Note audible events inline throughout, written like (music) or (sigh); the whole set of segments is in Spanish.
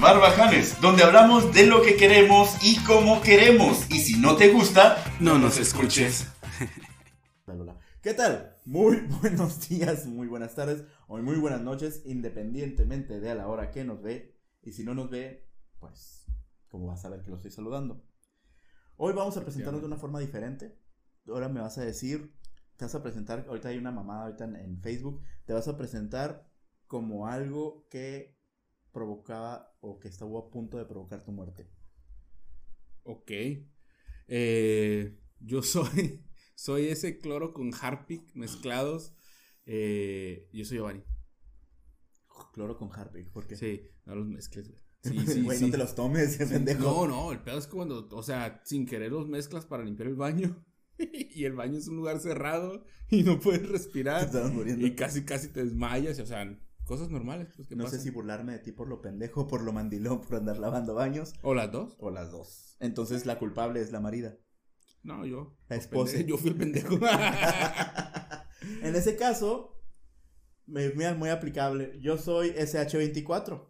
Barbajanes, donde hablamos de lo que queremos y cómo queremos. Y si no te gusta, no nos escuches. (laughs) ¿Qué tal? Muy (laughs) buenos días, muy buenas tardes o muy buenas noches, independientemente de a la hora que nos ve. Y si no nos ve, pues, ¿cómo vas a ver que lo estoy saludando? Hoy vamos a presentarnos de una forma diferente. Ahora me vas a decir, te vas a presentar, ahorita hay una mamada ahorita en, en Facebook, te vas a presentar como algo que provocaba o que estuvo a punto de provocar tu muerte. Ok. Eh, yo (laughs) soy, soy ese cloro con Harpic mezclados. Eh, yo soy Giovanni. Cloro con Harpic, ¿por qué? Sí, no los mezcles, güey. Sí, (laughs) Sí, güey, sí, no te los tomes, (laughs) pendejo. No, no, el pedo es cuando, o sea, sin querer los mezclas para limpiar el baño. y el baño es un lugar cerrado y no puedes Te respirar. muriendo. Y casi, casi te desmayas. O sea, cosas normales. Pues, que No sé si burlarme de ti por lo pendejo, por lo mandilón, por andar lavando baños, ¿O las dos? o las dos. Entonces la culpable es la marida. No, yo. La esposa. Yo fui el pendejo. (laughs) en ese caso, me, mira, muy aplicable. Yo soy SH24.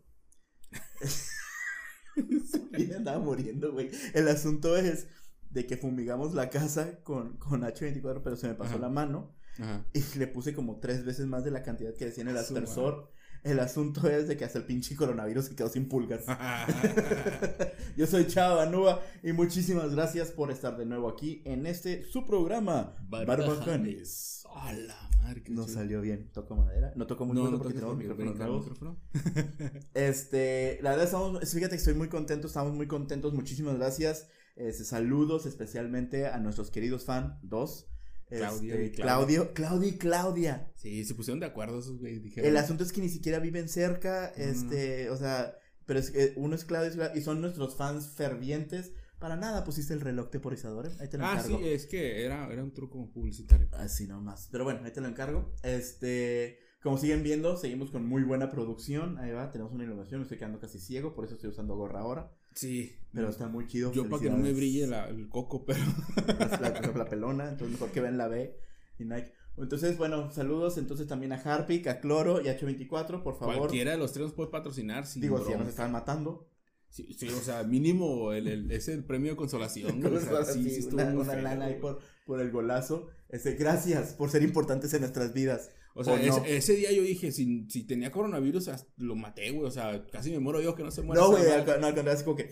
(laughs) y andaba muriendo, güey. El asunto es de que fumigamos la casa con, con H24, pero se me pasó Ajá. la mano. Ajá. Y le puse como tres veces más de la cantidad que decía en el aspersor. El asunto es de que hasta el pinche coronavirus se quedó sin pulgas. (laughs) (laughs) Yo soy Chava Anúa y muchísimas gracias por estar de nuevo aquí en este su programa Barbajanes. A la madre, qué No salió bien, toco madera, no toco muy No, no porque tenemos micrófono. (laughs) Este, la verdad estamos, fíjate que estoy muy contento, estamos muy contentos, muchísimas gracias. Este, saludos especialmente a nuestros queridos fan dos. Claudio Este, y Claudia. Claudio, Claudio y Claudia. Sí, se pusieron de acuerdo esos güeyes. Dijeron. El asunto es que ni siquiera viven cerca, este, o sea, pero es que uno es Claudio y son nuestros fans fervientes. Para nada pusiste el reloj temporizador, ¿eh? ahí te lo Ah, encargo. sí, es que era, era un truco publicitario. Así nomás. Pero bueno, ahí te lo encargo. Este, como siguen viendo, seguimos con muy buena producción. Ahí va, tenemos una iluminación, me estoy quedando casi ciego, por eso estoy usando gorra ahora. Sí. Pero está muy chido. Yo para que no me brille la- el coco, pero. la, la- la (laughs) pelona, entonces mejor que vean la B y Nike. Entonces, bueno, saludos entonces también a Harpic, a Cloro y a H24, por favor. Cualquiera de los tres nos puede patrocinar. Sin Digo, si ya nos estaban matando. Sí, sí, o sea, mínimo el, el- es el premio de consolación. güey, o sea, sí, sí, estuvo una, una feo, lana ahí por, por el golazo. Este, gracias por ser importantes en nuestras vidas. O sea, ¿O no? ese, ese día yo dije, si, si tenía coronavirus, lo maté, güey. O sea, casi me muero yo, que no se muera. No, güey, al- no, al contrario, así como que.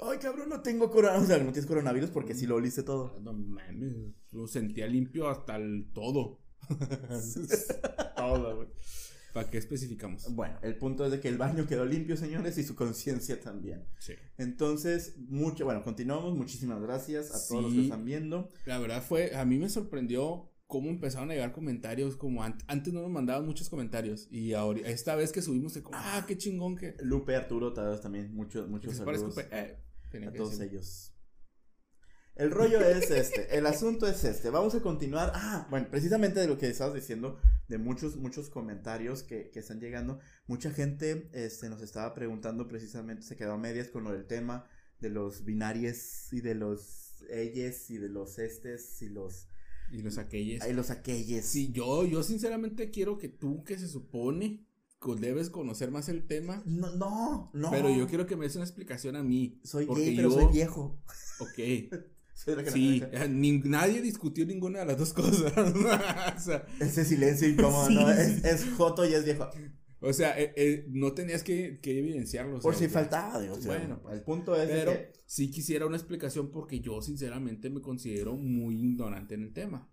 Ay, cabrón, no tengo coronavirus. O sea, no tienes coronavirus porque sí lo oliste todo. No mames, lo sentía limpio hasta el todo. (laughs) todo, güey. ¿Para qué especificamos? Bueno, el punto es de que el baño quedó limpio, señores, y su conciencia también. Sí. Entonces, mucho, bueno, continuamos. Muchísimas gracias a todos los que están viendo. La verdad fue, a mí me sorprendió cómo empezaron a llegar comentarios, como an- antes no nos mandaban muchos comentarios y ahora esta vez que subimos de como, ah, qué chingón que... Lupe, Arturo, también, muchos, muchos saludos eh, a todos ellos. El rollo es este, el asunto es este. Vamos a continuar. Ah, bueno, precisamente de lo que estabas diciendo, de muchos, muchos comentarios que, que están llegando. Mucha gente este, nos estaba preguntando precisamente, se quedó a medias con lo del tema de los binaries y de los elles y de los estes y los, Y los aquellos. y los aquelles. Sí, yo, yo sinceramente quiero que tú, que se supone que debes conocer más el tema, No, no, no. pero yo quiero que me des una explicación a mí. Soy gay, pero yo- soy viejo. Ok. (laughs) Soy la que Sí, ni- nadie discutió ninguna de las dos cosas. (laughs) o sea, Ese silencio incómodo, Sí, ¿no? sí. Es, es joto y es viejo. O sea, eh, eh, no tenías que, que evidenciarlo. Por sea, si faltaba, sea, Bueno, el punto es Pero que sí quisiera una explicación porque yo sinceramente me considero muy ignorante en el tema.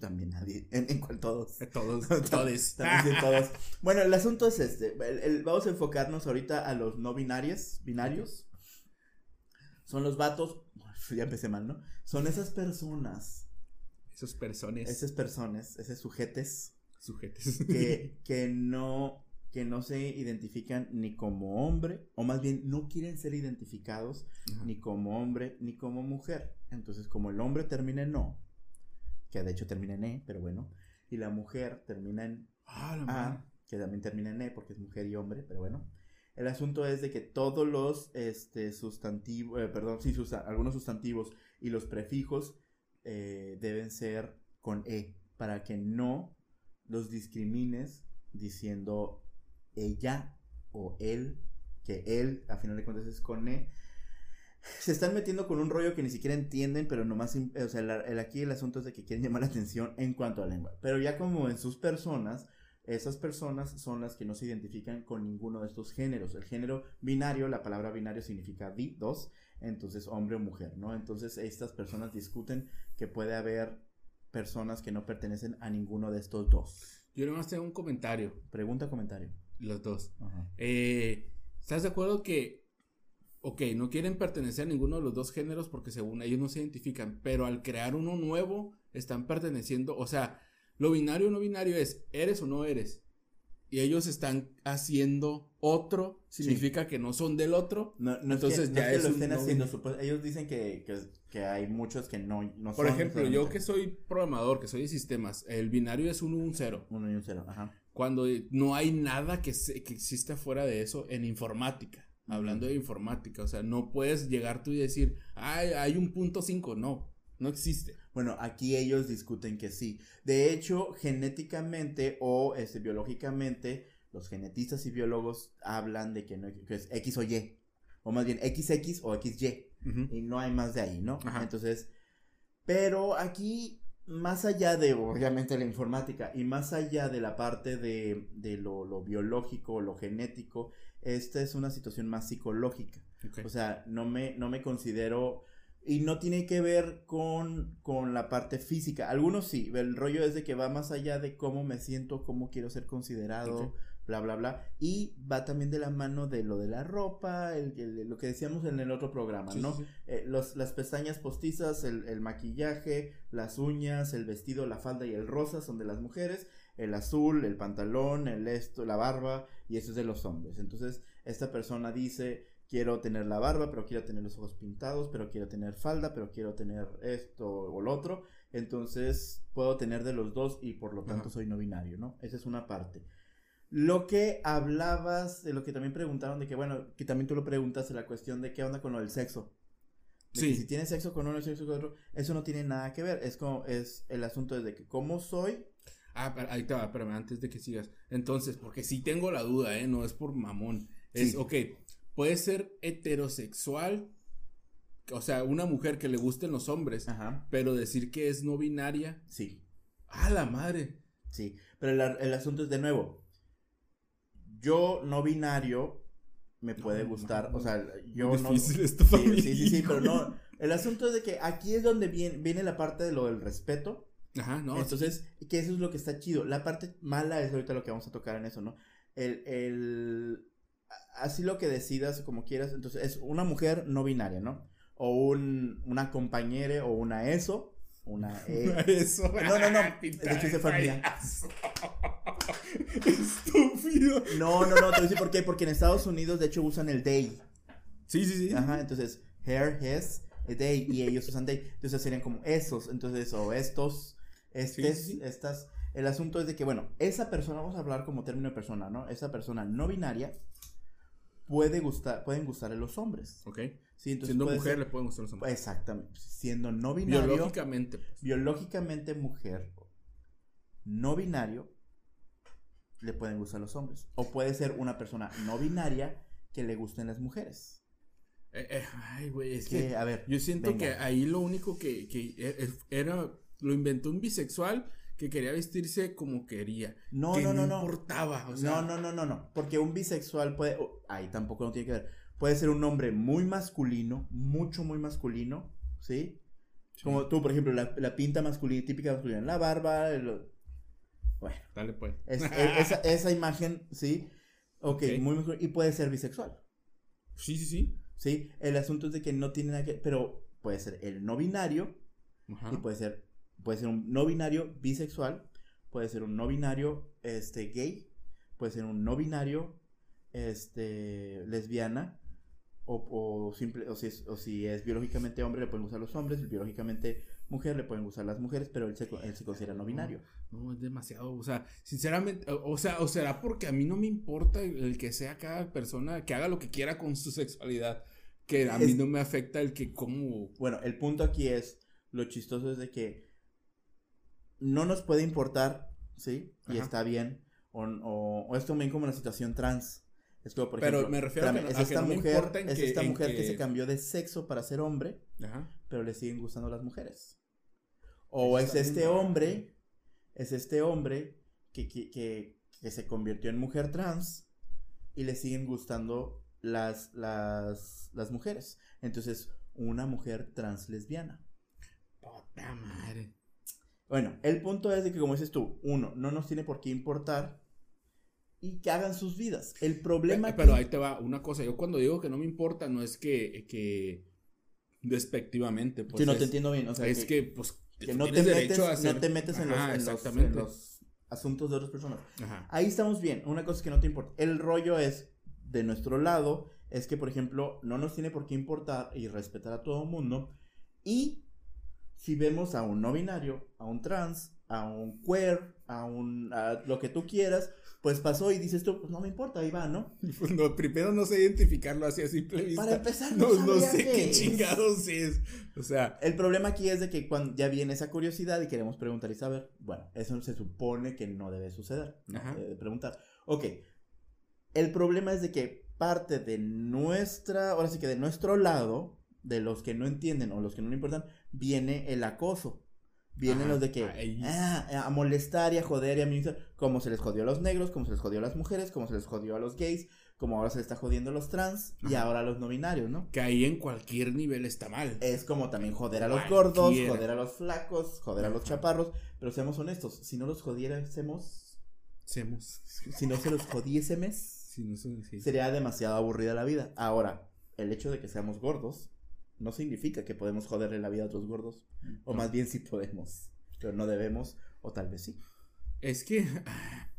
también nadie, en, en cual todos. Todos, (laughs) Tam- todos. También sí, (laughs) todos. Bueno, el asunto es este. el- el- vamos a enfocarnos ahorita a los no binarios. Binarios. Son los vatos. (laughs) Ya empecé mal, ¿no? Son esas personas, Esos personas esas personas, esos sujetes sujetos. (laughs) que, que no que no se identifican ni como hombre, o más bien no quieren ser identificados Ajá. ni como hombre ni como mujer. Entonces, como el hombre termina en no, que de hecho termina en e, pero bueno, y la mujer termina en Ah, a, que también termina en e porque es mujer y hombre, pero bueno. El asunto es de que todos los este, sustantivos, perdón, sí, sus- algunos sustantivos y los prefijos eh, deben ser con e, para que no los discrimines diciendo ella o él, que él, a final de cuentas, es con E, se están metiendo con un rollo que ni siquiera entienden, pero nomás, o sea, el, el- aquí el asunto es de que quieren llamar la atención en cuanto a lengua. Pero ya como en sus personas, esas personas son las que no se identifican con ninguno de estos géneros. El género binario, la palabra binario significa di, dos, entonces hombre o mujer, ¿no? Entonces estas personas discuten que puede haber personas que no pertenecen a ninguno de estos dos. Yo nomás tengo un comentario, Pregunta, comentario. los dos. Eh, ¿Estás de acuerdo que, ok, no quieren pertenecer a ninguno de los dos géneros porque según ellos no se identifican, pero al crear uno nuevo están perteneciendo, o sea, lo binario o no binario es, eres o no eres. Y ellos están haciendo otro, significa que no son del otro. No, no Entonces Entonces es que, no ya es que lo estén haciendo. ellos dicen que, que, que hay muchos que no, no Por son ejemplo, yo que soy programador, que soy de sistemas, el binario es uno un cero. Uno y un cero, ajá. Cuando no hay nada que, se- que exista fuera de eso en informática. Hablando de informática, o sea, no puedes llegar tú y decir, ay, hay un punto 5, no, no existe. Bueno, aquí ellos discuten que sí. De hecho, genéticamente o este, biológicamente, los genetistas y biólogos hablan de que, no, que es X o Y. O más bien XX o XY. Y no hay más de ahí, ¿no? Ajá. Entonces, pero aquí, más allá de, obviamente, la informática y más allá de la parte de, de lo, lo biológico, lo genético, esta es una situación más psicológica. O sea, no me, no me considero... Y no tiene que ver con, con la parte física. Algunos sí. El rollo es de que va más allá de cómo me siento, cómo quiero ser considerado, bla, bla, bla. Y va también de la mano de lo de la ropa, el, el- lo que decíamos en el otro programa, Sí, ¿no? sí. Eh, los, las pestañas postizas, el, el maquillaje, las uñas, el vestido, la falda y el rosa son de las mujeres, el azul, el pantalón, el esto, la barba, y eso es de los hombres. Entonces, esta persona dice, quiero tener la barba, pero quiero tener los ojos pintados, pero quiero tener falda, pero quiero tener esto o lo otro. Entonces, puedo tener de los dos y por lo tanto Ajá. soy no binario, ¿no? Esa es una parte. Lo que hablabas, de lo que también preguntaron, de que bueno, que también tú lo preguntaste, la cuestión de qué onda con lo del sexo. De que Sí. si tienes sexo con uno y sexo con otro, eso no tiene nada que ver. Es como, es el asunto es de que cómo soy. Ah, pero ahí te va, espérame, antes de que sigas. Entonces, porque sí tengo la duda, ¿eh? No es por mamón. Es, Sí. ok, puede ser heterosexual, o sea, una mujer que le gusten los hombres, Ajá. pero decir que es no binaria, Sí, ¡ah, la madre! sí. Pero el, el asunto es de nuevo. Yo no binario me No, puede gustar. no, O sea, yo no. difícil esto Sí, mí, sí, sí, sí, pero no. El asunto es de que aquí es donde viene, viene la parte de lo del respeto. Ajá, no. Entonces, que eso es lo que está chido. La parte mala es ahorita lo que vamos a tocar en eso, ¿no? El, el, a- así lo que decidas, como quieras. Entonces, es una mujer no binaria, ¿no? O un, una compañera o una ESO, una (laughs) E. Eso. No, no, no, (laughs) de hecho, ese fue payaso. (laughs) Estúpido. No, no, no, te voy a decir por qué. Porque en Estados Unidos, de hecho, usan el they. Sí, sí, sí. Ajá, entonces, her, his, they, y ellos usan they. Entonces serían como esos, entonces, o estos, estes, sí, sí. estas. El asunto es de que, bueno, esa persona, vamos a hablar como término de persona, ¿no? Esa persona no binaria puede gustar, pueden gustarle los hombres. Ok. Sí, Siendo mujer ser- le pueden gustar los hombres. Exactamente. Siendo no binario. Biológicamente. pues. biológicamente mujer, no binario, le pueden gustar los hombres. O puede ser una persona no binaria que le gusten las mujeres. Eh, eh, ay, güey, es Que, que a ver, yo siento venga. que ahí lo único que, que e- e- era, lo inventó un bisexual que quería vestirse como quería. no, que no, no, no. importaba. O sea, no, no, no, no, no. Porque un bisexual puede. oh, ahí tampoco no tiene que ver. Puede ser un hombre muy masculino, mucho, muy masculino, ¿sí? sí. Como tú, por ejemplo, la, la pinta masculina, típica masculina, la barba, el- bueno, Dale, pues. es- (laughs) e- esa, esa imagen, ¿sí? Ok, Ok. muy masculino. Y puede ser bisexual, Sí, sí, sí. ¿sí? El asunto es de que no tiene nada que. Pero puede ser el no binario Ajá. y puede ser, puede ser un no binario bisexual, puede ser un no binario este, gay, puede ser un no binario este, lesbiana, o, o, simple, o, si es, o si es biológicamente hombre le pueden gustar los hombres, biológicamente mujer le pueden gustar las mujeres, pero él se, él se considera no binario. No, es demasiado. O sea, sinceramente, o, o sea, o será porque a mí no me importa el, el que sea cada persona que haga lo que quiera con su sexualidad. Que a mí no me afecta el que como. Bueno, el punto aquí es, lo chistoso es de que no nos puede importar, ¿sí? Y Ajá. está bien, o, o, o es también como la situación trans. Es como, por Pero ejemplo, me refiero a que no- es a que esta no me mujer, es que- esta mujer que... que- se cambió de sexo para ser hombre, Ajá. pero le siguen gustando las mujeres. O es este hombre, es este hombre que, que se convirtió en mujer trans y le siguen gustando las, las, las mujeres. Entonces, una mujer trans lesbiana. Puta madre. Bueno, el punto es de que, como dices tú, uno, no nos tiene por qué importar y que hagan sus vidas. El problema Eh, Pero aquí- ahí te va una cosa. Yo cuando digo que no me importa, no es que, que despectivamente. Pues Sí, no es, te entiendo bien. O sea, es que, pues, que no te, metes, hacer- no te metes en, los, Ajá, en los- en exactamente. los asuntos de otras personas. Ajá. Ahí estamos bien. Una cosa que no te importa. El rollo es, de nuestro lado, es que, por ejemplo, no nos tiene por qué importar y respetar a todo el mundo. Y si vemos a un no binario, a un trans, a un queer, a un a lo que tú quieras, pues pasó y dices tú, pues no me importa, ahí va, ¿no? (laughs) Pues no, primero no sé identificarlo así a simple vista. Para empezar, no, no, no sé qué chingados es. O sea, El problema aquí es de que cuando ya viene esa curiosidad y queremos preguntar y saber, bueno, eso se supone que no debe suceder. De preguntar. Ok, el problema es de que parte de nuestra, ahora sí que de nuestro lado, de los que no entienden o los que no le importan, viene el acoso. Vienen Ajá, los de que, ahí. ah, a molestar y a joder y a minimizar, como se les jodió a los negros, como se les jodió a las mujeres, como se les jodió a los gays, como ahora se les está jodiendo a los trans y ahora a los no binarios, ¿no? que ahí en cualquier nivel está mal. Es como también joder a los Cualquiera. gordos, joder a los flacos, joder a los chaparros. Pero seamos honestos, si no los jodiésemos, Hacemos. si no se los jodiésemos, (laughs) no sí. sería demasiado aburrida la vida. Ahora, el hecho de que seamos gordos no significa que podemos joderle la vida a otros gordos. O No. más bien sí podemos, pero no debemos, o tal vez sí. Es que,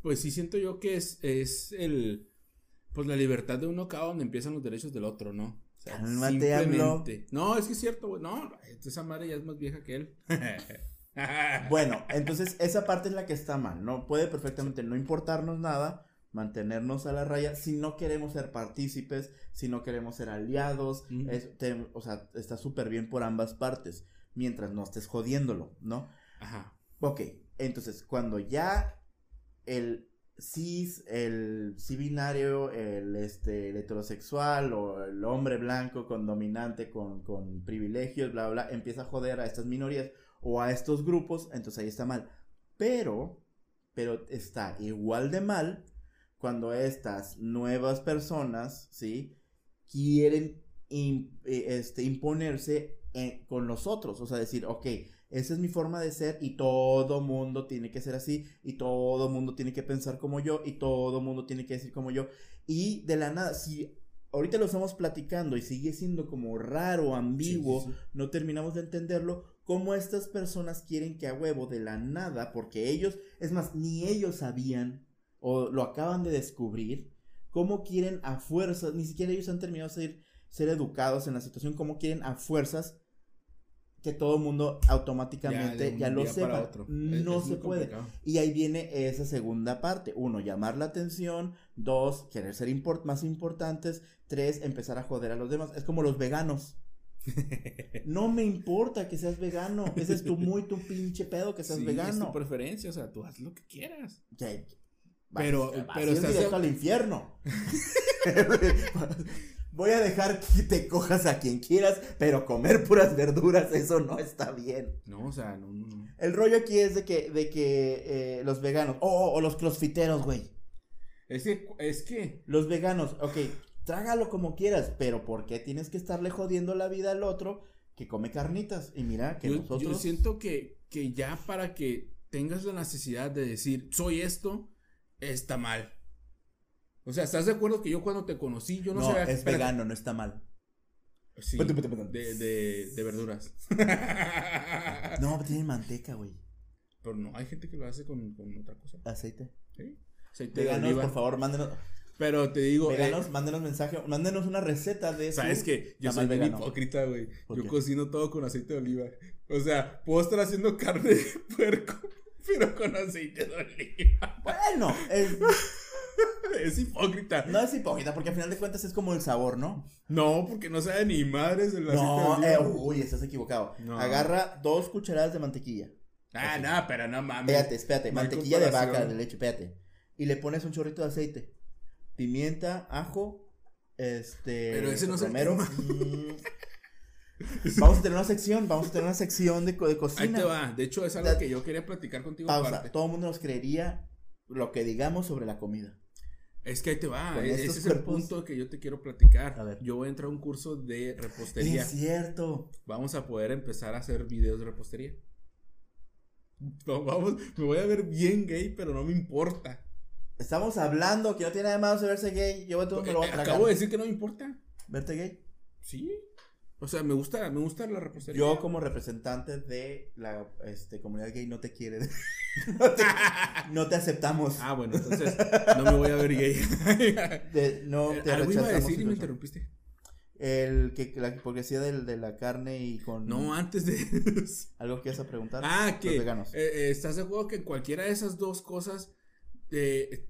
pues sí siento yo que es, es el, pues la libertad de uno acá donde empiezan los derechos del otro, ¿no? O sea, Cálmate, AMLO. No, es que es cierto, güey. No, esa madre ya es más vieja que él. (laughs) Bueno, entonces esa parte es la que está mal, ¿no? Puede perfectamente no importarnos nada, mantenernos a la raya si no queremos ser partícipes, si no queremos ser aliados, Ujú. es- te- o sea, está súper bien por ambas partes, mientras no estés jodiéndolo, ¿no? Ajá. Ok, entonces cuando ya el cis, el sí binario, el, este, el heterosexual o el hombre blanco con dominante, con, con privilegios, bla, bla, empieza a joder a estas minorías o a estos grupos, entonces ahí está mal. Pero, pero está igual de mal cuando estas nuevas personas, ¿sí? Quieren eh, este, imponerse en- con los otros, o sea, decir, ok, esa es mi forma de ser y todo mundo tiene que ser así y todo mundo tiene que pensar como yo y todo mundo tiene que decir como yo. Y de la nada, si ahorita lo estamos platicando y sigue siendo como raro, ambiguo, Sí, sí, sí. no terminamos de entenderlo, cómo estas personas quieren que a huevo de la nada, porque ellos, es más, ni ellos sabían o lo acaban de descubrir, cómo quieren a fuerzas, ni siquiera ellos han terminado de ser, ser educados en la situación, cómo quieren a fuerzas que todo el mundo automáticamente ya, lo sepa. otro. No Es- es se puede. complicado. Y ahí viene esa segunda parte. Uno, llamar la atención. Dos, querer ser import- más importantes. Tres, empezar a joder a los demás. Es como los veganos. (laughs) No me importa que seas vegano. Ese es tu muy tu pinche pedo que seas Sí, Es vegano. tu preferencia, o sea, tú haz lo que quieras. Ya- Pero- vas- pero estás- directo al infierno. (laughs) Voy a dejar que te cojas a quien quieras, pero comer puras verduras, eso no está bien. No, o sea, no. El rollo aquí es de que, de que eh, los veganos, oh, oh, o los crossfiteros, güey. Es que, es que, Los veganos, ok, trágalo como quieras, pero ¿por qué tienes que estarle jodiendo la vida al otro que come carnitas? Y mira que yo, nosotros... yo siento que, que ya para que tengas la necesidad de decir, soy esto, está mal. O sea, ¿estás de acuerdo que yo cuando te conocí, yo no, no, sabía es espérate, vegano, no está mal. Sí, Perdón, perdón, perdón. de, de, de verduras. No, (laughs) tiene manteca, güey. Pero no, hay gente que lo hace con, con otra cosa. Aceite. ¿sí? Aceite de Veganos, oliva. por favor, mándenos, Pero te digo, eh, veganos, mándenos mensaje, mándenos una receta de eso. sabes que yo soy bien hipócrita, güey. ¿Por Yo qué? cocino todo con aceite de oliva. O sea, puedo estar haciendo carne de (laughs) puerco, (laughs) pero con aceite de oliva. Bueno, es- (laughs) Es hipócrita. no es hipócrita, porque al final de cuentas es como el sabor, ¿no? No, porque no sabe ni madres el aceite No, de eh, uy, estás equivocado. No. Agarra dos cucharadas de mantequilla. ah, así. no, pero no mames. Espérate, espérate, No mantequilla de vaca, de leche, espérate. Y le pones un chorrito de aceite. pimienta, ajo, este. Pero ese no es el. (laughs) Vamos a tener una sección, vamos a tener una sección de, de cocina. Ahí te va. De hecho, es algo que yo quería platicar contigo Pausa. aparte. Todo el mundo nos creería lo que digamos sobre la comida. Es que ahí te va. Con Ese es el punto que yo te quiero platicar. A ver. Yo voy a entrar a un curso de repostería. Es cierto. Vamos a poder empezar a hacer videos de repostería. Va- Vamos, me voy a ver bien gay, pero no me importa. Estamos hablando que no tiene nada más de verse gay. Yo todo me lo voy a. Acabo de decir que no me importa. ¿Verte gay? Sí. O sea, me gusta, me gusta la repostería. Yo como representante de la este, comunidad gay no te quiere. (laughs) no, te, (laughs) no te aceptamos. Ah, bueno, entonces no me voy a ver gay. (laughs) De- no te Algo iba a decir y me interrumpiste. El que la hipocresía del, de la carne y con No, antes de. algo que ibas a preguntar. ah, que. Los veganos. eh, eh, ¿Estás de acuerdo que cualquiera de esas dos cosas eh,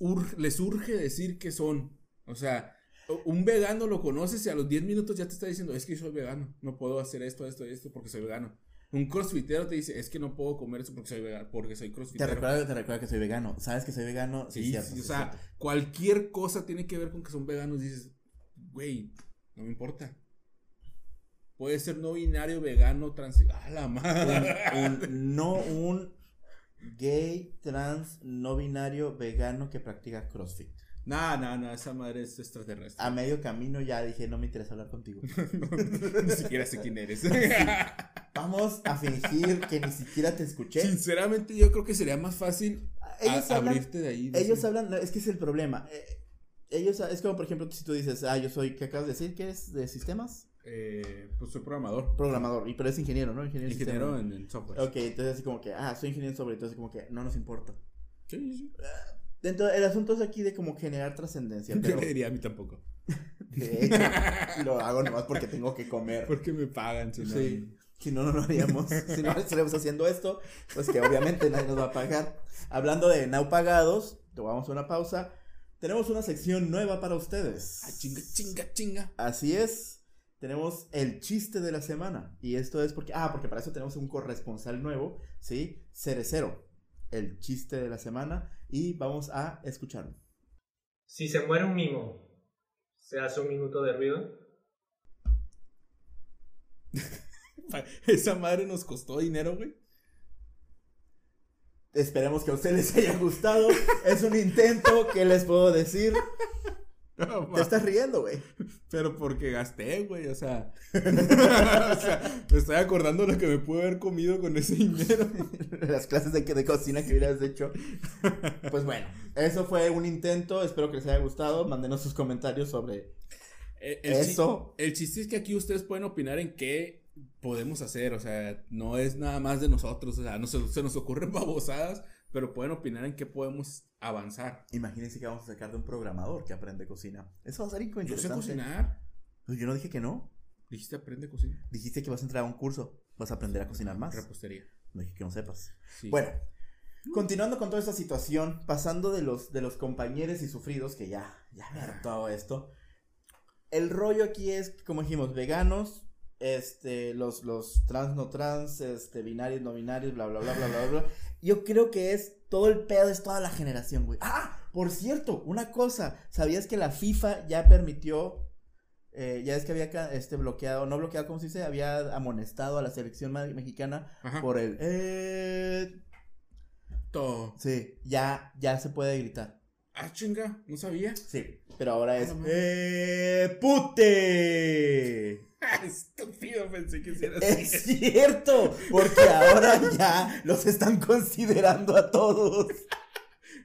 ur- les urge decir que son? O sea, un vegano lo conoces y a los 10 minutos ya te está diciendo, es que soy vegano, no puedo hacer esto, esto y esto porque soy vegano. Un crossfitero te dice, es que no puedo comer eso porque soy vegano, porque soy Te crossfitero. recuerda, te recuerda que soy vegano. ¿Sabes que soy vegano? Sí, cierto, sí, sí, o sea, cierto. cualquier cosa tiene que ver con que son veganos. Dices, güey, no me importa. Puede ser no binario, vegano, trans. ¡A la madre! un, un- no un gay, trans, no binario, vegano que practica CrossFit. No, no, no, esa madre es extraterrestre. A medio camino ya dije, no me interesa hablar contigo. (laughs) Ni siquiera sé quién eres. Vamos a fingir que ni siquiera te escuché. Sinceramente, yo creo que sería más fácil Ellos a- hablan, abrirte de ahí. ellos decir, hablan, no, es que es el problema. Eh, ellos, es como por ejemplo, si tú dices, ah, yo soy, ¿qué acabas de decir? ¿Qué es de sistemas? eh, pues soy programador. Programador, y pero es ingeniero, ¿no? Ingeniero, Ingeniero en, en software. Ok, entonces así como que, ah, soy ingeniero en software, entonces como que no nos importa. Sí, sí. Dentro, el asunto es aquí de como generar trascendencia, (laughs) Yo pero le diría a mí tampoco. (laughs) de hecho, lo hago nomás porque tengo que comer. (laughs) Porque me pagan. Si no, Sí. Si no, no lo haríamos. Si no estaríamos haciendo esto, pues que obviamente nadie nos va a pagar. Hablando de no pagados, tomamos una pausa. Tenemos una sección nueva para ustedes. Ah, chinga, chinga, chinga. Así es. Tenemos el chiste de la semana. Y esto es porque. Ah, porque para eso tenemos un corresponsal nuevo. ¿Sí? Cerecero. El chiste de la semana. Y vamos a escucharlo. Si se muere un mimo, ¿se hace un minuto de ruido? (laughs) Esa madre nos costó dinero, güey. Esperemos que a ustedes les haya gustado. es un intento. ¿Qué les puedo decir? No, Te estás riendo, güey. Pero porque gasté, güey, o sea. (laughs) o sea, me estoy acordando lo que me pude haber comido con ese dinero. (laughs) las clases de, de cocina que hubieras hecho. Pues bueno, eso fue un intento. Espero que les haya gustado. Mándenos sus comentarios sobre Eh, El, chi- eso. el chiste es que aquí ustedes pueden opinar en qué podemos hacer, o sea, no es nada más de nosotros, o sea, no se, se nos ocurren (laughs) babosadas, pero pueden opinar en qué podemos avanzar. Imagínense que vamos a sacar de un programador que aprende cocina. Eso va a ser Yo sé interesante. cocinar. Pues yo no dije que no. Dijiste aprende a cocinar. Dijiste que vas a entrar a un curso. Vas a aprender a cocinar más. Repostería. No dije que no sepas. Sí. Bueno, continuando con toda esta situación, pasando de los, de los compañeros y sufridos, que ya, ya me hartó esto. El rollo aquí es, como dijimos, veganos, este, los, los trans, no trans, este, binarios, no binarios, bla, bla, bla, bla, bla, bla. (laughs) Yo creo que es todo el pedo, es toda la generación, güey. Ah, por cierto, una cosa, ¿sabías que la FIFA ya permitió, eh, ya es que había este, bloqueado, no bloqueado, ¿cómo se dice? Había amonestado a la selección mexicana Ajá. por el, eh, Todo. Sí, ya, ya se puede gritar. Ah, chinga, no sabía. Sí, pero ahora es. Ah, no ¡Eh, pute! (laughs) Estúpido, pensé que hiciera Es cierto, porque ahora ya los están considerando a todos. (laughs)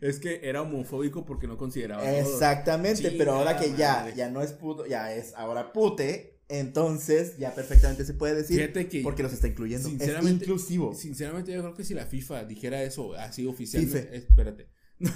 Es que era homofóbico porque no consideraba. a todos. Exactamente, pero ahora que ya, madre. ya no es puto, ya es ahora pute, entonces ya perfectamente se puede decir que porque los está incluyendo. Es sinceramente- inclusivo. Sinceramente, yo creo que si la FIFA dijera eso así oficialmente. Espérate. (laughs)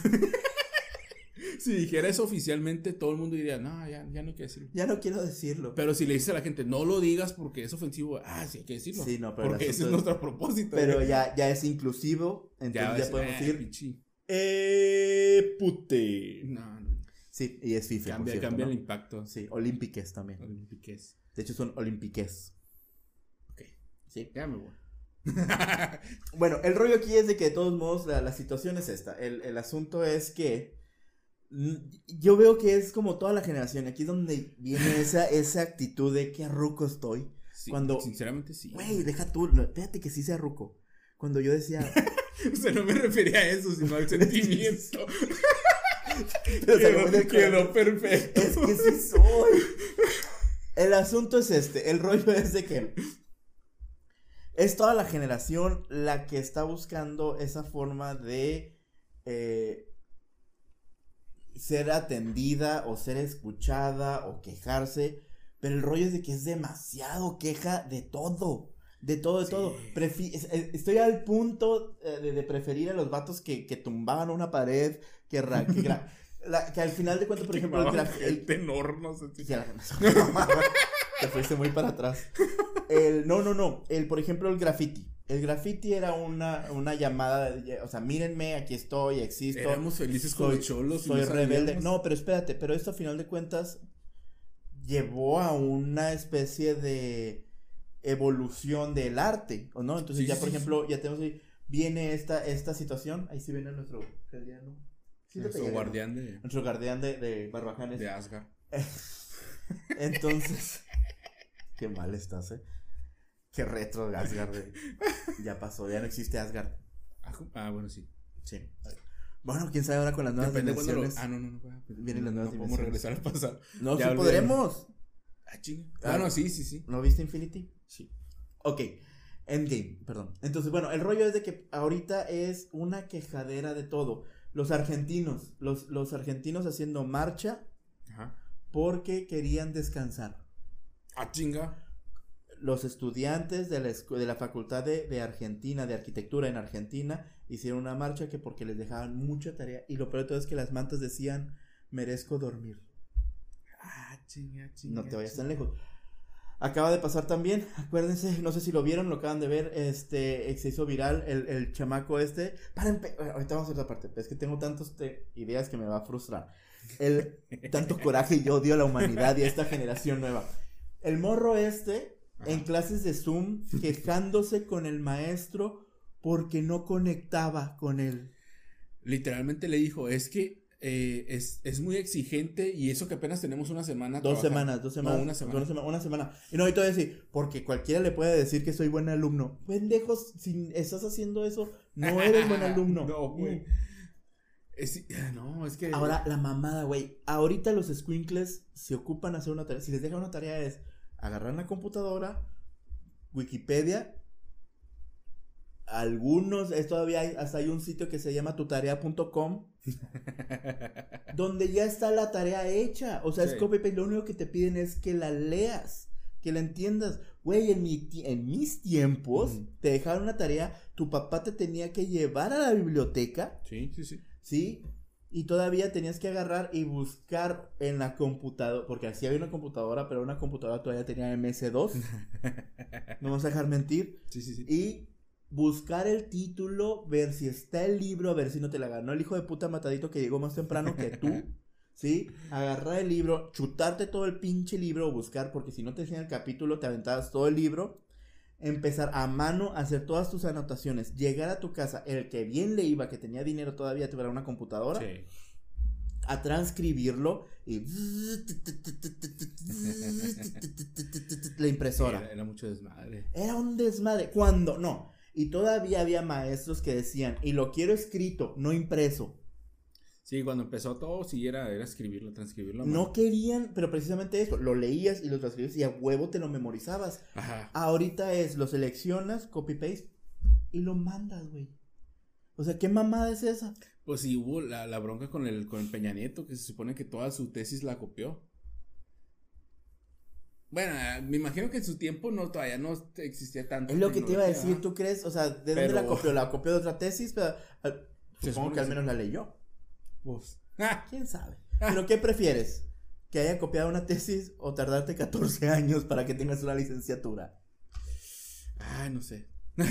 si dijera eso oficialmente, todo el mundo diría, no, ya, ya no que decirlo. Ya no quiero decirlo. Pero si le dices a la gente, no lo digas porque es ofensivo, ah, sí hay que decirlo. Sí, no, pero porque ese es nuestro propósito. Pero güey. ya, ya es inclusivo, entonces ya, podemos eh, decir. pichi. ¡Eh, pute! No, no. Sí, y es FIFA. Cambia, cierto, cambia ¿no? el impacto. Sí, olímpiques también. Olympiques. De hecho, son olimpiques. Ok. Sí. Ya me voy. (laughs) Bueno, el rollo aquí es de que de todos modos la, la situación es esta. El, el asunto es que Yo veo que es como toda la generación. Aquí es donde viene esa, esa actitud de que ruco estoy. Sí, Cuando- Sinceramente sí. Güey, deja tú. Fíjate que sí sea ruco. Cuando yo decía. (laughs) O sea, no me refería a eso, sino al (laughs) sentimiento. (laughs) Pero quedó, quedó perfecto. Es que sí soy. El asunto es este, el rollo es de que es toda la generación la que está buscando esa forma de eh, ser atendida o ser escuchada o quejarse, pero el rollo es de que es demasiado queja de todo. De todo, de Sí. todo. Prefi- es- es- estoy al punto eh, de, de preferir a los vatos que, que tumbaban una pared, que, ra- que, la- que al final de cuentas, por ejemplo, el, Quemaban graf- el- gente en hornos, así. ya, Te fuiste muy para atrás. El, no, no, no. El, por ejemplo, el graffiti. El graffiti era una, una llamada, de- o sea, mírenme, aquí estoy, existo. Éramos felices con soy, los cholos. soy no rebelde. sabíamos. No, pero espérate, pero esto a final de cuentas llevó a una especie de evolución del arte, ¿o no? Entonces Sí, ya, por sí, ejemplo, ya tenemos ahí, viene esta, esta situación, ahí sí viene nuestro te Nuestro guardián de, Nuestro guardián de, de Barbajanes. de Asgard. (laughs) Entonces, (laughs) qué mal estás, eh. Qué retro de Asgard. (laughs) Ya pasó, ya no existe Asgard. Ah, Ah, bueno, sí. Sí. Bueno, quién sabe ahora con las nuevas Depende lo. Ah, no, no, no. pues, Vienen las no, nuevas no podemos regresar al pasado. No, Ya sí olvidé. podremos. Ah, chinga. Ah. Bueno, sí, sí, sí. ¿No viste Infinity? Sí. Ok. Endgame, perdón. Entonces, bueno, el rollo es de que ahorita es una quejadera de todo. Los argentinos, los, los argentinos haciendo marcha Ajá. porque querían descansar. Ah, chinga. Los estudiantes de la, de la Facultad de, de Argentina, de Arquitectura en Argentina, hicieron una marcha que porque les dejaban mucha tarea. Y lo peor de todo es que las mantas decían, merezco dormir. Ah, chinga, chinga. No te vayas tan lejos. Acaba de pasar también, (laughs) acuérdense, no sé si lo vieron, lo acaban de ver, este, se hizo viral el, el chamaco este. Bueno, ahorita vamos a otra parte, es que tengo tantas ideas que me va a frustrar. El, tanto coraje y odio a la humanidad y a esta generación nueva. El morro este, en clases de Zoom, quejándose con el maestro porque no conectaba con él. Literalmente le dijo, es que eh, es, es muy exigente y eso que apenas tenemos una semana. Dos trabajando". semanas, dos semanas. No, una semana. Una semana, una semana. Y no, y a decir, porque cualquiera le puede decir que soy buen alumno. Pendejos, si estás haciendo eso, no eres buen alumno. (laughs) no, güey. Es- (sighs) no, es que. Ahora, la mamada, güey. Ahorita los squinkles se ocupan a hacer una tarea. Si les dejan una tarea es agarrar la computadora, Wikipedia. Algunos, es todavía hay, hasta hay un sitio que se llama tutarea.com (laughs) donde ya está la tarea hecha. O sea, es copy paste. Lo único que te piden es que la leas, que la entiendas. Güey, en, mi en mis tiempos, te dejaron una tarea, tu papá te tenía que llevar a la biblioteca, Sí, sí, sí. ¿sí? Y todavía tenías que agarrar y buscar en la computadora, porque así había una computadora, pero una computadora todavía tenía MS2. (laughs) no vamos a dejar mentir. Sí, sí, sí. Y buscar el título, ver si está el libro, a ver si no te la ganó el hijo de puta matadito que llegó más temprano que tú. (laughs) ¿Sí? Agarrar el libro, chutarte todo el pinche libro, buscar, porque si no te decían el capítulo, te aventabas todo el libro. Empezar a mano a hacer todas tus anotaciones. Llegar a tu casa, el que bien le iba, que tenía dinero todavía, tuviera una computadora Sí. a transcribirlo y la impresora. Era, era mucho desmadre. Era un desmadre. Cuando, no. Y todavía había maestros que decían, y lo quiero escrito, no impreso. Sí, cuando empezó todo, sí, era, era escribirlo, transcribirlo. No querían, pero precisamente eso, lo leías y lo transcribías y a huevo te lo memorizabas. Ajá. Ahorita es, lo seleccionas, copy paste y lo mandas, güey. O sea, ¿qué mamada es esa? Pues sí, hubo la, la bronca con el, con el Peña Nieto, que se supone que toda su tesis la copió. Bueno, eh, me imagino que en su tiempo no todavía no existía tanto. Es lo que te iba a decir, ¿tú crees? O sea, ¿de dónde la copió? ¿La copió de otra tesis? Pero, Se supongo que al menos la leyó. Pues. Ah, (laughs) ¿Quién sabe? ¿Pero qué prefieres? ¿Que haya copiado una tesis o tardarte 14 años para que tengas una licenciatura? Ay, no sé. (laughs)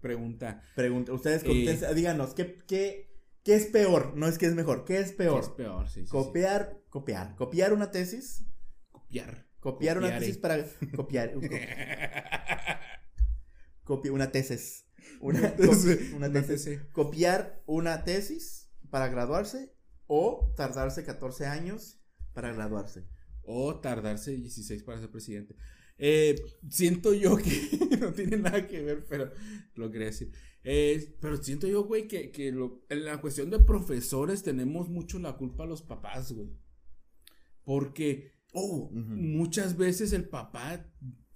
Pregunta. Pregunta, ustedes Eh. contesten- díganos, ¿qué, qué, ¿qué es peor? No es que es mejor, ¿qué es ¿Qué peor? es peor? Sí, sí, sí. copiar, copiar, copiar una tesis, Copiar. copiar una tesis para copiar, co- (laughs) copia una tesis, (laughs) una, Una tesis. una copiar una tesis para graduarse O tardarse 14 años para graduarse. O tardarse 16 para ser presidente. Eh, siento yo que (laughs) no tiene nada que ver, pero lo quería decir. Eh, pero siento yo, güey, que, que lo- en la cuestión de profesores tenemos mucho la culpa a los papás, güey. Porque Oh, muchas veces el papá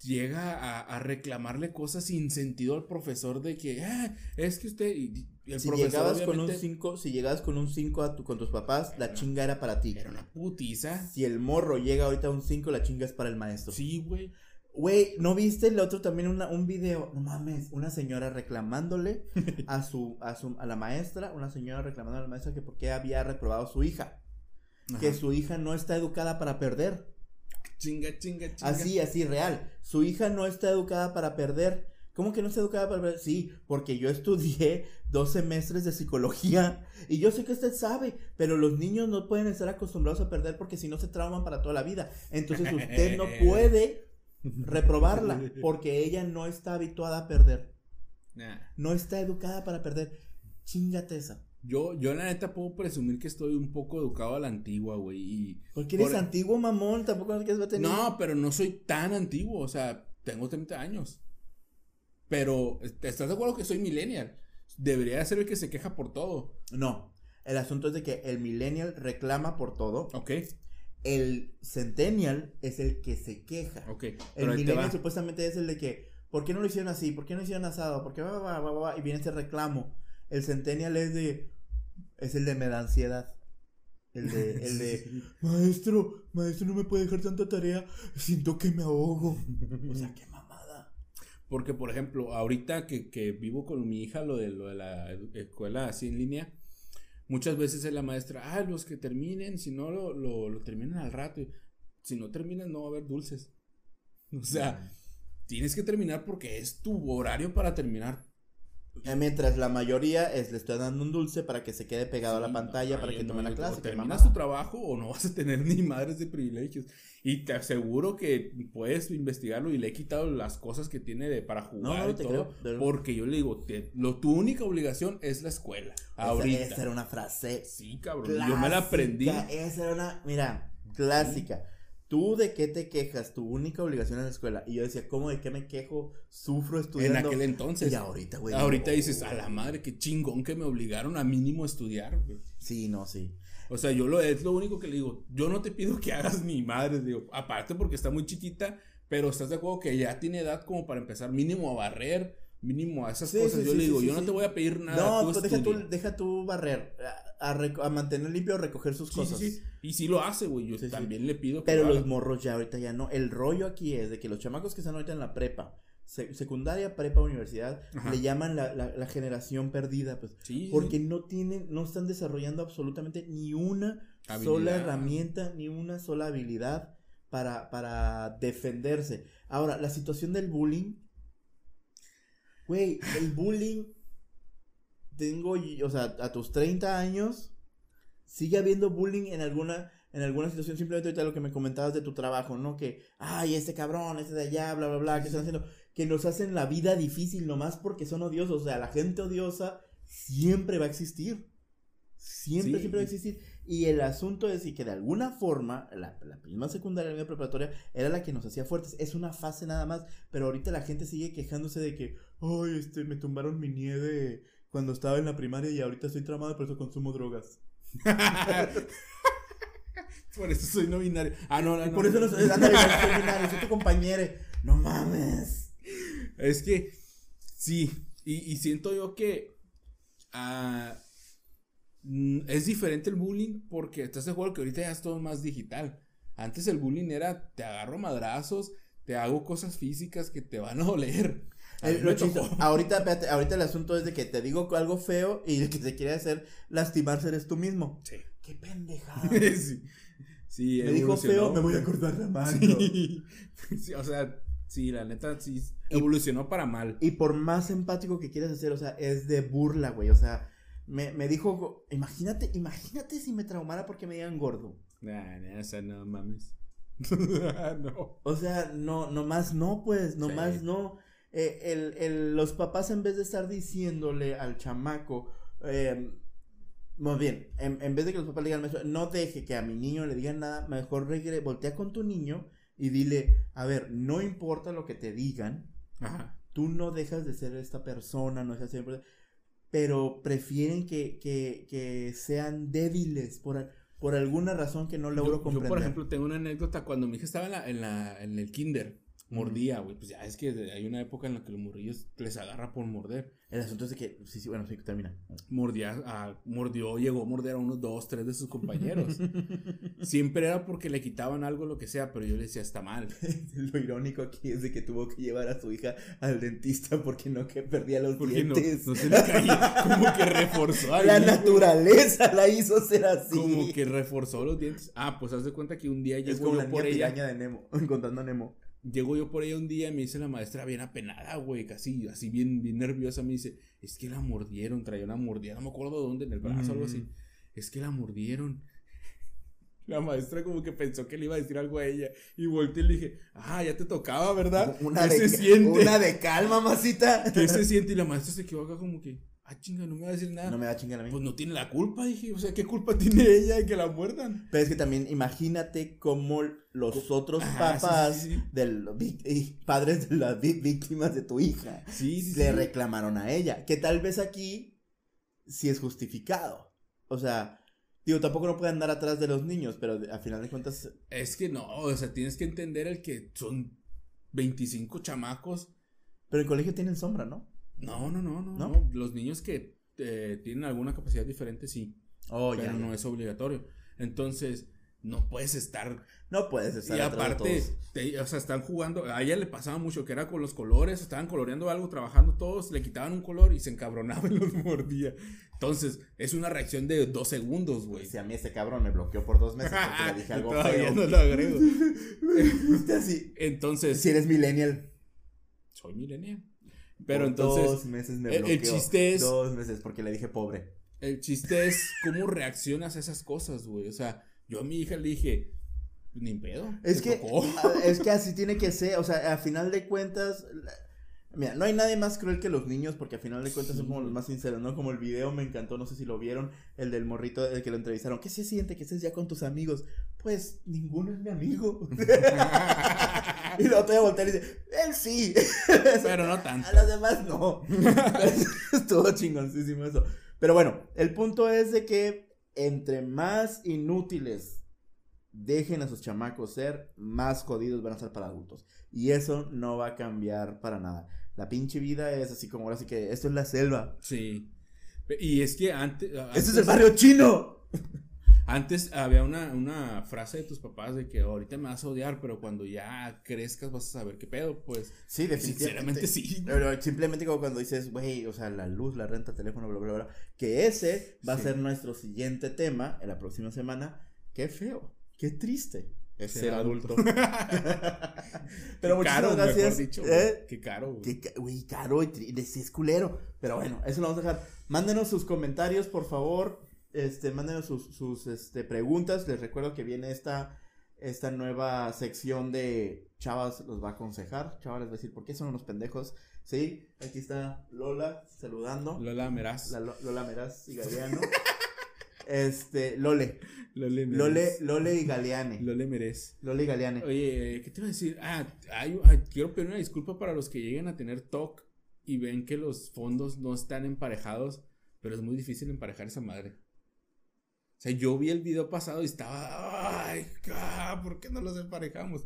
llega a, a reclamarle cosas sin sentido al profesor de que, "Ah, es que usted... Y, y el Si profesor llegabas con un 5, si llegabas con un 5 con tus papás, la chinga era para ti. Era una putiza. Si el morro llega ahorita a un 5, la chinga es para el maestro. Sí, güey. Güey, ¿no viste el otro también una, un video? No mames, una señora reclamándole (laughs) a su, a su, a la maestra, una señora reclamando a la maestra que por qué había reprobado a su hija. Que su hija no está educada para perder. Chinga, chinga, chinga. Así, así, real. Su hija no está educada para perder. ¿Cómo que no está educada para perder? Sí, porque yo estudié dos semestres de psicología y yo sé que usted sabe, pero los niños no pueden estar acostumbrados a perder porque si no se trauman para toda la vida. Entonces usted no (laughs) puede reprobarla (laughs) porque ella no está habituada a perder. No está educada para perder. Chingate esa. Yo, yo la neta puedo presumir que estoy un poco educado a la antigua, güey. Y... Porque eres Por- antiguo, mamón. Tampoco no quieres tener. No, pero no soy tan antiguo, o sea, tengo 30 años. Pero, ¿estás de acuerdo que soy millennial? Debería ser el que se queja por todo. No. El asunto es de que el millennial reclama por todo. Ok, El centennial es el que se queja. ok. El Pero millennial supuestamente es el de que, ¿por qué no lo hicieron así? ¿Por qué no hicieron asado? ¿Por qué va, va, va, va, va? Y viene ese reclamo. El centennial es de, es el de me da ansiedad. El de, (laughs) el de, maestro, maestro, no me puede dejar tanta tarea, siento que me ahogo. (laughs) O sea, qué mamada. Porque, por ejemplo, ahorita que, que vivo con mi hija, lo de, lo de la escuela así en línea, muchas veces es la maestra, ah, los que terminen, si no lo, lo, lo terminan al rato. Si no terminan, no va a haber dulces. O sea, tienes que terminar porque es tu horario para terminar. Eh, Mientras la mayoría es, le estoy dando un dulce para que se quede pegado a la Sí, pantalla no, para que no, tome la yo- clase. O terminas tu trabajo o no vas a tener ni madres de privilegios. Y te aseguro que puedes investigarlo y le he quitado las cosas que tiene de, para jugar no, y todo. creo, Porque yo le digo, te- lo, tu única obligación es la escuela. Esa- ahorita. Esa, era una frase. Sí, cabrón. Yo me la aprendí. clásica, Esa era una, mira, clásica. ¿Tú de qué te quejas? Tu única obligación en la escuela. Y yo decía, ¿cómo de qué me quejo? Sufro En estudiando. aquel entonces. Y ahorita, güey. ahorita dices, a la madre, qué chingón que me obligaron a mínimo estudiar. güey". Sí, no, sí. O sea, yo lo, es lo único que le digo. Yo no te pido que hagas ni madre, digo. Aparte porque está muy chiquita, pero estás de acuerdo que ya tiene edad como para empezar mínimo a barrer, mínimo a esas Sí, cosas. sí, yo sí, le digo, yo no te voy a pedir nada. no, tú pues deja estudia". tú, deja tú barrer. A, a a mantener limpio, a recoger sus cosas. Y sí lo hace, güey. Yo también le pido que Pero lo los morros ya ahorita ya no. El rollo aquí es de que los chamacos que están ahorita en la prepa, se- secundaria, prepa, universidad, Ajá. le llaman la, la, la generación perdida, pues. Porque no tienen, no están desarrollando absolutamente ni una sola herramienta, ni una sola habilidad para, para defenderse. Ahora, la situación del bullying. Güey, el bullying. Tengo, o sea, a tus 30 años. Sigue habiendo bullying en alguna, en alguna situación. Simplemente ahorita lo que me comentabas de tu trabajo, ¿no? Que, ay, este cabrón, este de allá, bla, bla, bla, que están haciendo. Que nos hacen la vida difícil nomás porque son odiosos. O sea, la gente odiosa siempre va a existir. Siempre, Sí. siempre va a existir. Y el asunto es y que de alguna forma, la, la misma secundaria, la misma preparatoria, era la que nos hacía fuertes. Es una fase nada más. Pero ahorita la gente sigue quejándose de que, ay, este, me tumbaron mi nieve cuando estaba en la primaria y ahorita estoy tramado, por eso consumo drogas. (laughs) Por eso soy no binario. Ah, no, no, no. por eso no soy, ándale, soy binario, soy tu compañero. No mames. Es que, sí, y, y siento yo que ah, es diferente el bullying porque estás de acuerdo que ahorita ya es todo más digital. Antes el bullying era, te agarro madrazos, te hago cosas físicas que te van a doler. El- me lo tocó. ahorita, espérate, ahorita el asunto es de que te digo algo feo y el que te quiere hacer lastimarse eres tú mismo. Sí. Qué pendejada. (laughs) sí. Sí, Me dijo feo, me voy a cortar la mano. Sí. Sí, o sea, sí, la neta sí evolucionó para mal. Y por más empático que quieras hacer, o sea, es de burla, güey. O sea, me, me dijo, imagínate, imagínate si me traumara porque me digan gordo. Nah, nah, o sea, no mames. (laughs) no. O sea, no, nomás no, pues, nomás Sí. no. Eh, el, el- los papás en vez de estar diciéndole al chamaco, eh, Más bien, en, en vez de que los papás le digan no deje que a mi niño le digan nada, mejor regre, voltea con tu niño y dile, a ver, no importa lo que te digan, Ajá. tú no dejas de ser esta persona, no dejas de ser, pero prefieren que, que, que sean débiles por, por alguna razón que no logro Yo, yo, comprender. por ejemplo, tengo una anécdota cuando mi hija estaba en, la, en, la, en el kinder. Mordía, güey. Pues ya es que hay una época en la que los morrillos les agarra por morder. El asunto es de que, sí, sí, bueno, sí, termina. Mordía, a- mordió, llegó a morder a unos dos, tres de sus compañeros. (laughs) Siempre era porque le quitaban algo, lo que sea, pero yo le decía, está mal. (laughs) Lo irónico aquí es de que tuvo que llevar a su hija al dentista porque no que perdía los Porque dientes. no se le caía. Como que reforzó (laughs) ahí, La naturaleza la hizo ser así. Como que reforzó los dientes. Ah, pues haz de cuenta que un día es llego como la yo por ella. de Nemo, encontrando a Nemo. Llego yo por ella un día y me dice la maestra bien apenada, güey, casi así bien, bien nerviosa. Me dice, es que la mordieron, traía una mordida, no me acuerdo dónde, en el brazo o algo así. Es que la mordieron. (laughs) La maestra como que pensó que le iba a decir algo a ella. Y volteé y le dije, ah, ya te tocaba, ¿verdad? Una ¿Qué de, se siente? una de calma, mamacita. (laughs) ¿Qué se (laughs) siente? Y la maestra se quedó acá como que, ah, chinga, no me va a decir nada. No me da chingar a mí. Pues no tiene la culpa, dije. O sea, ¿qué culpa (laughs) tiene ella de que la muerdan? Pero es que también imagínate cómo los otros Ajá, papás sí, sí. de los vic- y padres de las víctimas de tu hija Sí, sí, le reclamaron a ella. Que tal vez aquí sí es justificado. O sea, digo, tampoco no puede andar atrás de los niños, pero a final de cuentas, Es que no, o sea, tienes que entender el que son 25 chamacos. pero en colegio tienen sombra, ¿no? No, no, no, no. ¿No? no. Los niños que eh, tienen alguna capacidad diferente, sí. Oh, pero ya, no ya. es obligatorio. Entonces, no puedes estar. No puedes estar y aparte, te- o sea, están jugando. A ella le pasaba mucho que era con los colores, estaban coloreando algo, trabajando todos, le quitaban un color y se encabronaba y los (laughs) mordía. Entonces, es una reacción de dos segundos, güey. Si a mí ese cabrón me bloqueó por dos meses porque le dije (laughs) algo Todavía feo. no lo agrego. (laughs) Entonces, Si eres millennial. soy millennial. Pero entonces, Dos meses me el- el bloqueó. chiste es- Dos meses porque le dije pobre. El chiste es cómo reaccionas a esas cosas, güey. O sea, yo a mi hija le dije, ni pedo. Es que, tocó". es que así tiene que ser, o sea, a final de cuentas, mira, no hay nadie más cruel que los niños porque a final de cuentas son como los más sinceros, ¿no? Como el video me encantó, no sé si lo vieron, el del morrito, el que lo entrevistaron, ¿qué se siente que estés ya con tus amigos? Pues, ninguno es mi amigo. (laughs) (laughs) y luego te voy a voltear y dice, él sí. (laughs) Pero no tanto. A los demás no. (laughs) Estuvo chingoncísimo eso. Pero bueno, el punto es de que entre más inútiles dejen a sus chamacos ser, más jodidos van a ser para adultos. Y eso no va a cambiar para nada. La pinche vida es así como ahora sí que esto es la selva. Sí. Y es que antes. Este es el barrio chino. Antes había una, una frase de tus papás de que ahorita me vas a odiar, pero cuando ya crezcas vas a saber qué pedo. Pues, Sí, sinceramente sí. Pero simplemente como cuando dices, güey, o sea, la luz, la renta, teléfono, bla, bla, bla. Que ese va a ser nuestro siguiente tema en la próxima semana. Qué feo, qué triste es Ser ser adulto. adulto. (laughs) Pero muchas gracias. mejor dicho. ¿Eh? Qué caro, güey. Qué Güey, caro y es culero. Pero bueno, eso lo vamos a dejar. Mándenos sus comentarios, por favor. Este, mándenos sus, sus este, preguntas. Les recuerdo que viene esta, esta nueva sección de Chavas los va a aconsejar. Chavas les va a decir por qué son unos pendejos. Sí, aquí está Lola saludando. Lola Meraz. La Lo- Lola Meraz y Galeano. (laughs) este, Lole. Lole. Lole, Lole y Galeane. Lole Merez. Lole y Galeane. Oye, ¿qué te iba a decir? Ah, hay- quiero pedir una disculpa para los que lleguen a tener TOC y ven que los fondos no están emparejados, pero es muy difícil emparejar esa madre. O sea, yo vi el video pasado y estaba, ay, ¿por qué no los emparejamos?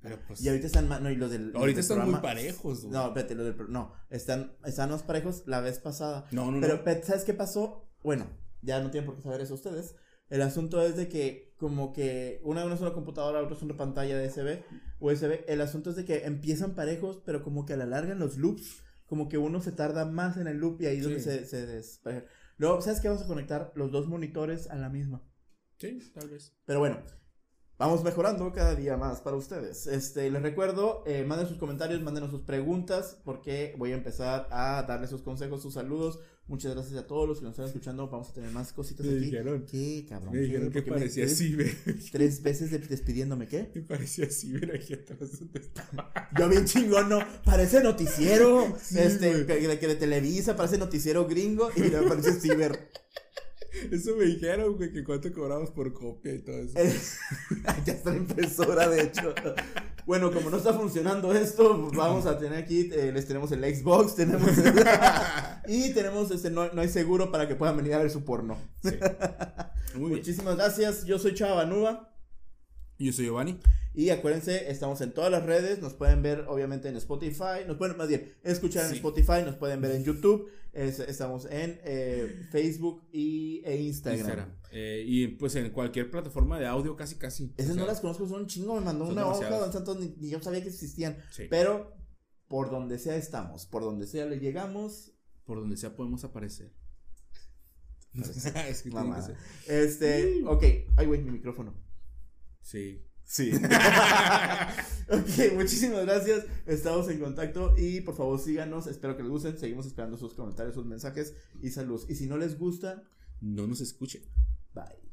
Pero pues, Y ahorita están más, no, y los del. los ahorita del están muy parejos, güey. No, espérate, los del no, están, están más parejos la vez pasada. no, no. Pero, no. ¿sabes qué pasó? Bueno, ya no tienen por qué saber eso ustedes. El asunto es de que, como que una no es una computadora, otra es una pantalla de USB, USB. El asunto es de que empiezan parejos, pero como que a la larga en los loops, como que uno se tarda más en el loop y ahí es donde se, se despareja. Luego, ¿sabes qué? Vamos a conectar los dos monitores a la misma. Sí, tal vez. Pero bueno, vamos mejorando cada día más para ustedes. Este, les recuerdo, eh, manden sus comentarios, manden sus preguntas, porque voy a empezar a darles sus consejos, sus saludos. Muchas gracias a todos los que nos están escuchando. Vamos a tener más cositas Me aquí. dijeron- ¿Qué, cabrón? Me dijeron ¿Qué? que ¿Por qué me- parecía ciber. Tres veces de- despidiéndome, ¿qué? Me parecía ciber aquí atrás donde estaba. Yo bien chingón, ¿no? Parece noticiero, Sí, este, que, que de Televisa, parece noticiero gringo, y me parece ciber. Eso me dijeron, güey, que cuánto cobramos por copia y todo eso. Eh, (laughs) ya está la impresora, de hecho. Bueno, como no está funcionando esto, vamos a tener aquí, eh, les tenemos el Xbox, tenemos (laughs) y tenemos este, no, no hay seguro para que puedan venir a ver su porno. Sí. (laughs) Muy bien. Muchísimas gracias, yo soy Chava Banuba. Yo soy Giovanni. Y acuérdense, estamos en todas las redes, nos pueden ver obviamente en Spotify, nos pueden más bien escuchar en. Spotify, nos pueden ver en YouTube, es- estamos en eh, Facebook y, e Instagram. Instagram. Eh, y pues en cualquier plataforma de audio, casi, casi. Esas O sea, no las conozco, son un chingo, me mandó una hoja donde tantos ni, ni yo sabía que existían. sí. Pero por donde sea estamos, por donde sea le llegamos. Por donde sea podemos aparecer. (laughs) es que Mamá. que. Este, ok, ay güey, mi micrófono. Sí. Sí. (laughs) ok, muchísimas gracias. Estamos en contacto y por favor síganos. Espero que les gusten. Seguimos esperando sus comentarios, sus mensajes y salud. Y si no les gusta, No nos escuchen. bye.